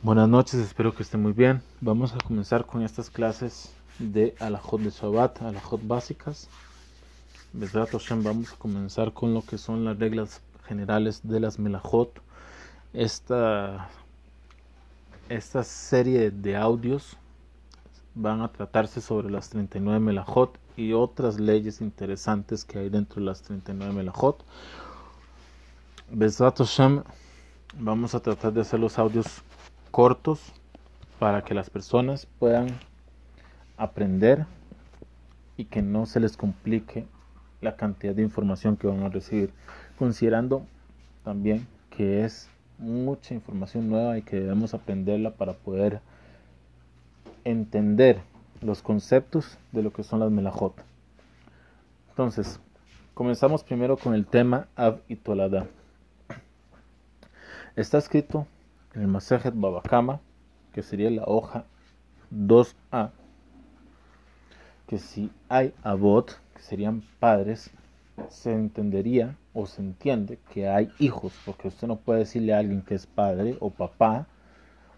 Buenas noches, espero que estén muy bien. Vamos a comenzar con estas clases de Alajot de Shabbat, Alajot básicas. Vamos a comenzar con lo que son las reglas generales de las Melajot. Esta, esta serie de audios van a tratarse sobre las 39 Melajot y otras leyes interesantes que hay dentro de las 39 Melajot. Besat Hashem, vamos a tratar de hacer los audios cortos para que las personas puedan aprender y que no se les complique la cantidad de información que van a recibir, considerando también que es mucha información nueva y que debemos aprenderla para poder entender los conceptos de lo que son las melajot. Entonces, comenzamos primero con el tema Av y Tolada. Está escrito en el Masejet Babakama, que sería la hoja 2A, que si hay abot, que serían padres, se entendería o se entiende que hay hijos, porque usted no puede decirle a alguien que es padre o papá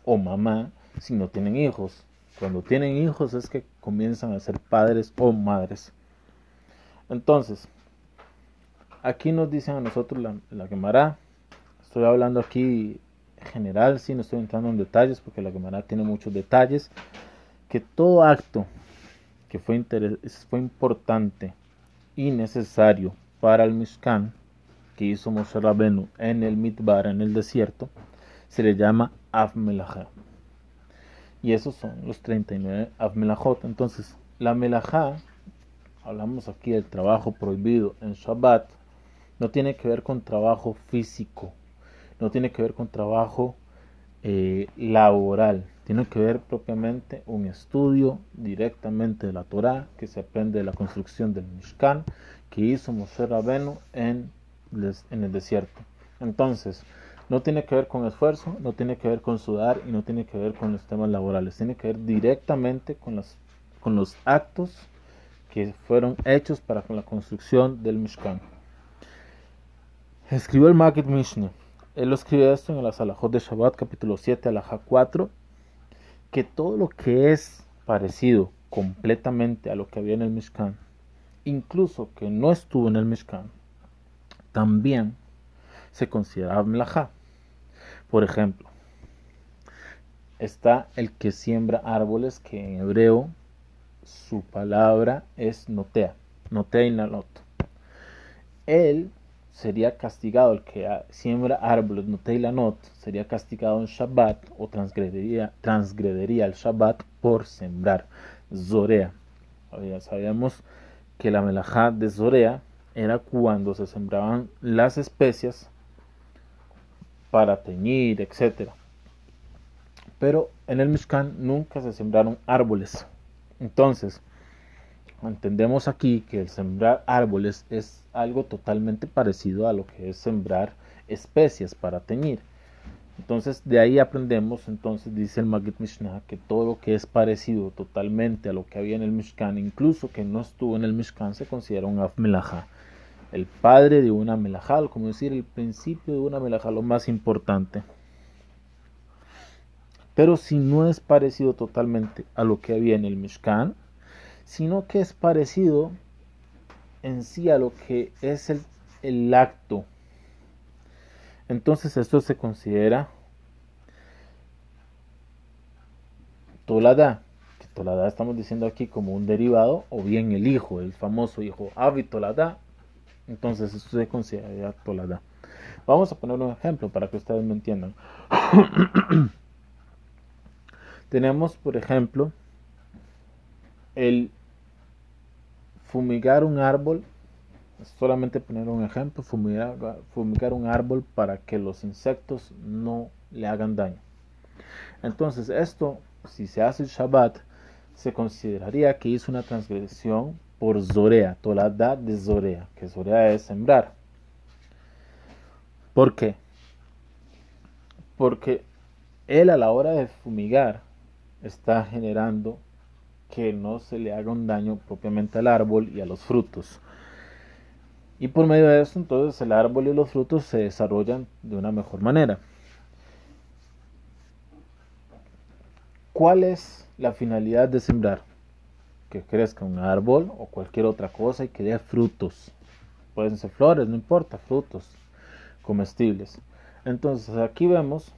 o mamá si no tienen hijos. Cuando tienen hijos es que comienzan a ser padres o madres. Entonces, aquí nos dicen a nosotros la, la Gemara, estoy hablando aquí general, si no estoy entrando en detalles porque la Gemara tiene muchos detalles, que todo acto que fue, fue importante y necesario para el Mishkan que hizo Moshe Rabenu en el Midbar, en el desierto, se le llama Avmelajá. Y esos son los 39 Avmelajot. Entonces, la Melajá, hablamos aquí del trabajo prohibido en Shabbat, no tiene que ver con trabajo físico, no tiene que ver con trabajo eh, laboral, tiene que ver propiamente un estudio directamente de la Torah que se aprende de la construcción del Mishkan que hizo Moshe Rabenu en, en el desierto. Entonces, no tiene que ver con esfuerzo, no tiene que ver con sudar y no tiene que ver con los temas laborales, tiene que ver directamente con, los actos que fueron hechos para con la construcción del Mishkan. Escribió el Magid Mishneh él lo escribe esto en la Salahot de Shabbat, capítulo 7, alaja 4, que todo lo que es parecido completamente a lo que había en el Mishkan, incluso que no estuvo en el Mishkan, también se considera Mlaha. Por ejemplo, está el que siembra árboles, que en hebreo su palabra es notea, notea y nalot. Él sería castigado el que siembra árboles, no not, sería castigado en Shabbat o transgrediría el Shabbat por sembrar Zorea. Ya sabíamos que la melajá de Zorea era cuando se sembraban las especias para teñir, etc. Pero en el Mishkan nunca se sembraron árboles. Entonces, entendemos aquí que el sembrar árboles es algo totalmente parecido a lo que es sembrar especias para teñir. Entonces de ahí aprendemos, entonces dice el Magid Mishnah, que todo lo que es parecido totalmente a lo que había en el Mishkan, incluso que no estuvo en el Mishkan, se considera un Afmelajá. El padre de una melajá, como decir, el principio de una melajá, lo más importante. Pero si no es parecido totalmente a lo que había en el Mishkan, sino que es parecido en sí a lo que es el, acto. Entonces esto se considera tolada. Que tolada estamos diciendo aquí como un derivado o bien el hijo, el famoso hijo Avi tolada. Entonces esto se considera tolada. Vamos a poner un ejemplo para que ustedes me entiendan. Tenemos, por ejemplo, el fumigar un árbol, solamente poner un ejemplo, fumigar, fumigar un árbol para que los insectos no le hagan daño. Entonces esto, si se hace el Shabbat, se consideraría que hizo una transgresión por Zorea, Tolada de Zorea, que Zorea es sembrar. ¿Por qué? Porque él a la hora de fumigar está generando que no se le haga un daño propiamente al árbol y a los frutos. Y por medio de eso entonces el árbol y los frutos se desarrollan de una mejor manera. ¿cuál es la finalidad de sembrar? Que crezca un árbol o cualquier otra cosa y que dé frutos. Pueden ser flores, no importa, frutos comestibles. Entonces aquí vemos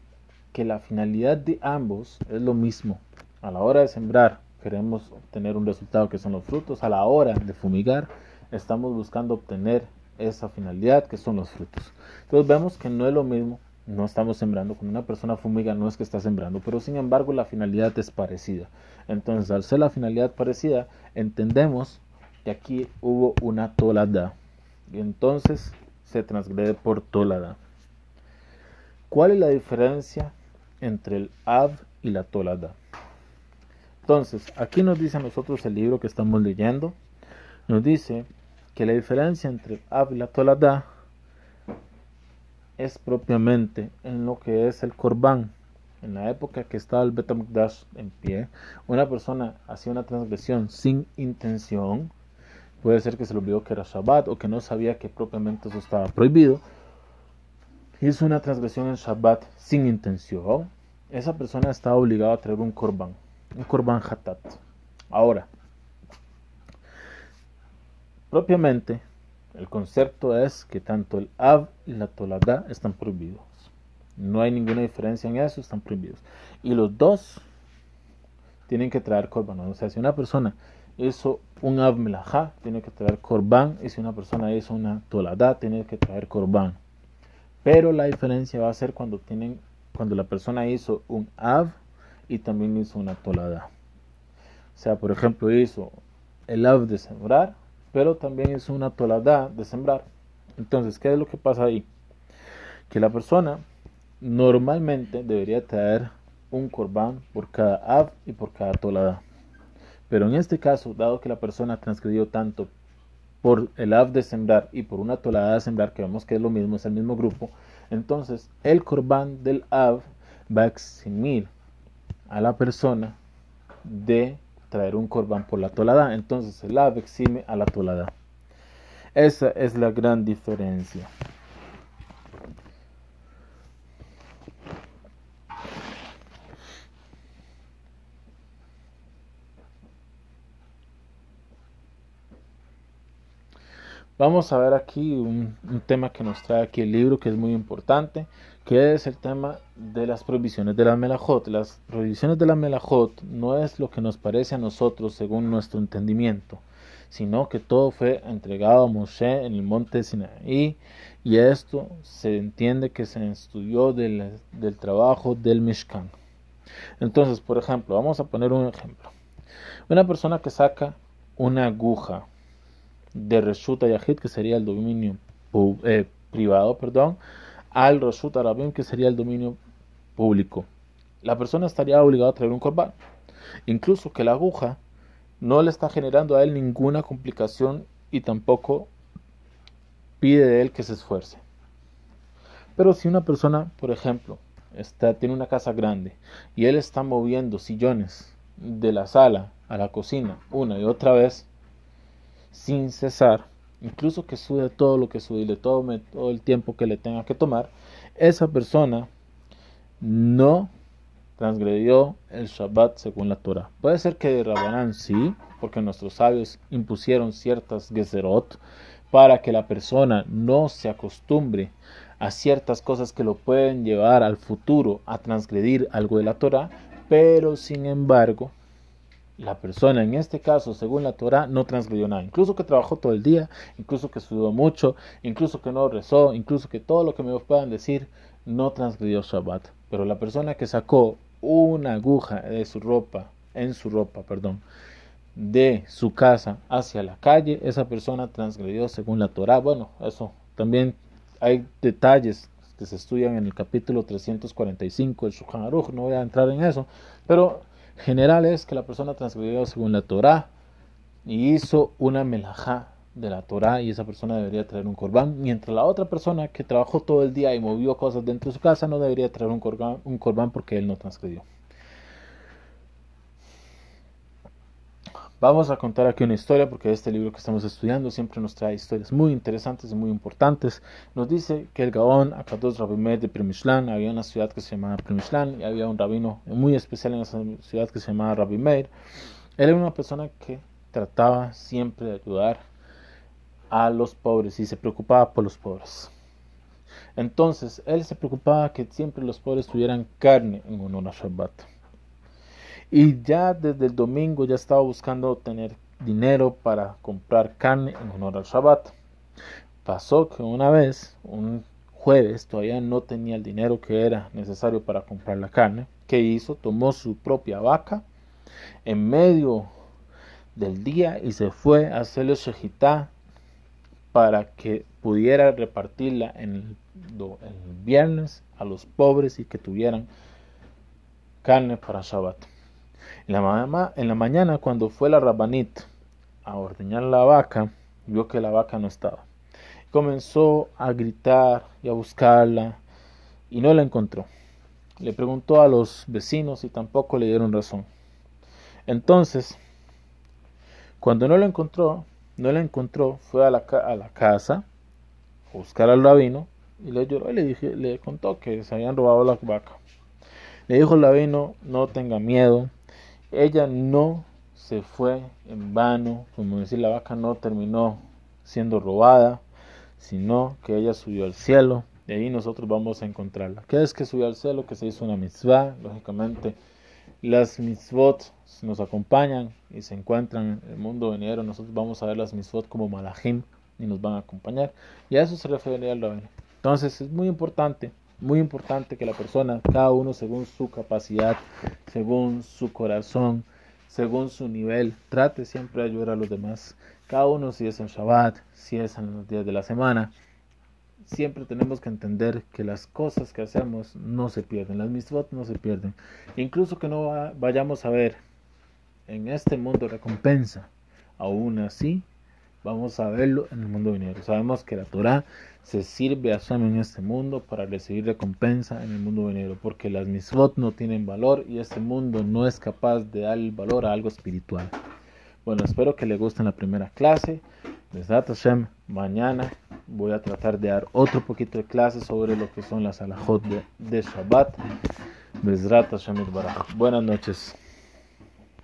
que la finalidad de ambos es lo mismo. A la hora de sembrar queremos obtener un resultado que son los frutos. A la hora de fumigar estamos buscando obtener esa finalidad que son los frutos. Entonces vemos que no es lo mismo, no estamos sembrando, cuando una persona fumiga no es que está sembrando, pero sin embargo la finalidad es parecida. Entonces al ser la finalidad parecida, entendemos que aquí hubo una tolada y entonces se transgrede por tolada. ¿Cuál es la diferencia entre el Av y la Tolada? Entonces, aquí nos dice a nosotros el libro que estamos leyendo, nos dice que la diferencia entre Av y es propiamente en lo que es el Korban. En la época que estaba el Betamikdash en pie, una persona hacía una transgresión sin intención, puede ser que se le olvidó que era Shabbat o que no sabía que propiamente eso estaba prohibido, hizo una transgresión en Shabbat sin intención, esa persona está obligada a traer un korban, un korban hatat. Ahora, propiamente, el concepto es que tanto el av y la tolada están prohibidos. No hay ninguna diferencia en eso, están prohibidos. Y los dos tienen que traer korban. O sea, si una persona hizo un av melajá, tiene que traer korban. Y si una persona hizo una tolada, tiene que traer korban. Pero la diferencia va a ser cuando tienen, cuando la persona hizo un av y también hizo una tolada. O sea, por ejemplo, hizo el av de sembrar, pero también hizo una tolada de sembrar. Entonces, ¿qué es lo que pasa ahí? Que la persona normalmente debería traer un corbán por cada av y por cada tolada. Pero en este caso, dado que la persona transgredió tanto por el av de sembrar y por una tolada de sembrar, que vemos que es lo mismo, es el mismo grupo, entonces el corbán del av va a eximir a la persona de traer un corbán por la tolada. Entonces el av exime a la tolada. Esa es la gran diferencia. Vamos a ver aquí un, tema que nos trae aquí el libro que es muy importante, que es el tema de las prohibiciones de la melajot. Las prohibiciones de la melajot no es lo que nos parece a nosotros según nuestro entendimiento, sino que todo fue entregado a Moshe en el monte Sinaí y esto se entiende que se estudió del, del trabajo del Mishkan. Entonces, por ejemplo, vamos a poner un ejemplo. Una persona que saca una aguja de Reshut Yahid, que sería el dominio eh, privado, perdón, al Reshut Arabim, que sería el dominio público. La persona estaría obligada a traer un korban. Incluso que la aguja no le está generando a él ninguna complicación y tampoco pide de él que se esfuerce. Pero si una persona, por ejemplo, está, tiene una casa grande y él está moviendo sillones de la sala a la cocina una y otra vez, sin cesar, incluso que sude todo lo que sude y le tome todo el tiempo que le tenga que tomar, esa persona no transgredió el Shabbat según la Torah. Puede ser que de Rabanán sí, porque nuestros sabios impusieron ciertas gezerot para que la persona no se acostumbre a ciertas cosas que lo pueden llevar al futuro a transgredir algo de la Torah, pero sin embargo la persona en este caso, según la Torah, no transgredió nada. Incluso que trabajó todo el día, incluso que sudó mucho, incluso que no rezó, incluso que todo lo que me puedan decir, no transgredió Shabbat. Pero la persona que sacó una aguja de su ropa, en su ropa, perdón, de su casa hacia la calle, esa persona transgredió según la Torah. Bueno, eso también hay detalles que se estudian en el capítulo 345 del Shulchan Aruch, no voy a entrar en eso, pero general es que la persona transgredió según la Torah y hizo una melajá de la Torah y esa persona debería traer un corbán, mientras la otra persona que trabajó todo el día y movió cosas dentro de su casa no debería traer un corbán, un porque él no transgredió. Vamos a contar aquí una historia porque este libro que estamos estudiando siempre nos trae historias muy interesantes y muy importantes. Nos dice que el Gaón Akados Rabimer de Primishlan, había una ciudad que se llamaba Primishlan y había un rabino muy especial en esa ciudad que se llamaba Rabbi Meir. Él era una persona que trataba siempre de ayudar a los pobres y se preocupaba por los pobres. Entonces, él se preocupaba que siempre los pobres tuvieran carne en honor a Shabbat. Y ya desde el domingo ya estaba buscando tener dinero para comprar carne en honor al Shabbat. Pasó que una vez, un jueves, todavía no tenía el dinero que era necesario para comprar la carne. ¿Qué hizo? Tomó su propia vaca en medio del día y se fue a hacerle shejitá para que pudiera repartirla en el, viernes a los pobres y que tuvieran carne para Shabbat. En la, en la mañana, cuando fue la Rabanit a ordeñar la vaca, vio que la vaca no estaba. Comenzó a gritar y a buscarla y no la encontró. Le preguntó a los vecinos y tampoco le dieron razón. Entonces, cuando no la encontró, no la encontró, fue a la, a la casa a buscar al rabino y le lloró y le, dije, le contó que se habían robado la vaca. Le dijo el rabino, no tenga miedo, ella no se fue en vano, como decir, la vaca no terminó siendo robada, sino que ella subió al cielo, y ahí nosotros vamos a encontrarla. ¿Qué es que subió al cielo? Que se hizo una mitzvah, lógicamente. Las mitzvot nos acompañan y se encuentran en el mundo venidero. Nosotros vamos a ver las mitzvot como malachim y nos van a acompañar. Y a eso se refería el rabino. Entonces es muy importante muy importante que la persona, cada uno según su capacidad, según su corazón, según su nivel, trate siempre de ayudar a los demás. Cada uno, si es en Shabbat, si es en los días de la semana, siempre tenemos que entender que las cosas que hacemos no se pierden, las mitzvot no se pierden. Incluso que no vayamos a ver en este mundo recompensa, aún así vamos a verlo en el mundo venidero. Sabemos que la Torah se sirve a Hashem en este mundo para recibir recompensa en el mundo venidero, porque las misvot no tienen valor y este mundo no es capaz de dar valor a algo espiritual. Bueno, espero que le guste la primera clase. Desde Hashem, mañana voy a tratar de dar otro poquito de clase sobre lo que son las alajot de, de Shabbat. Hashem Buenas noches.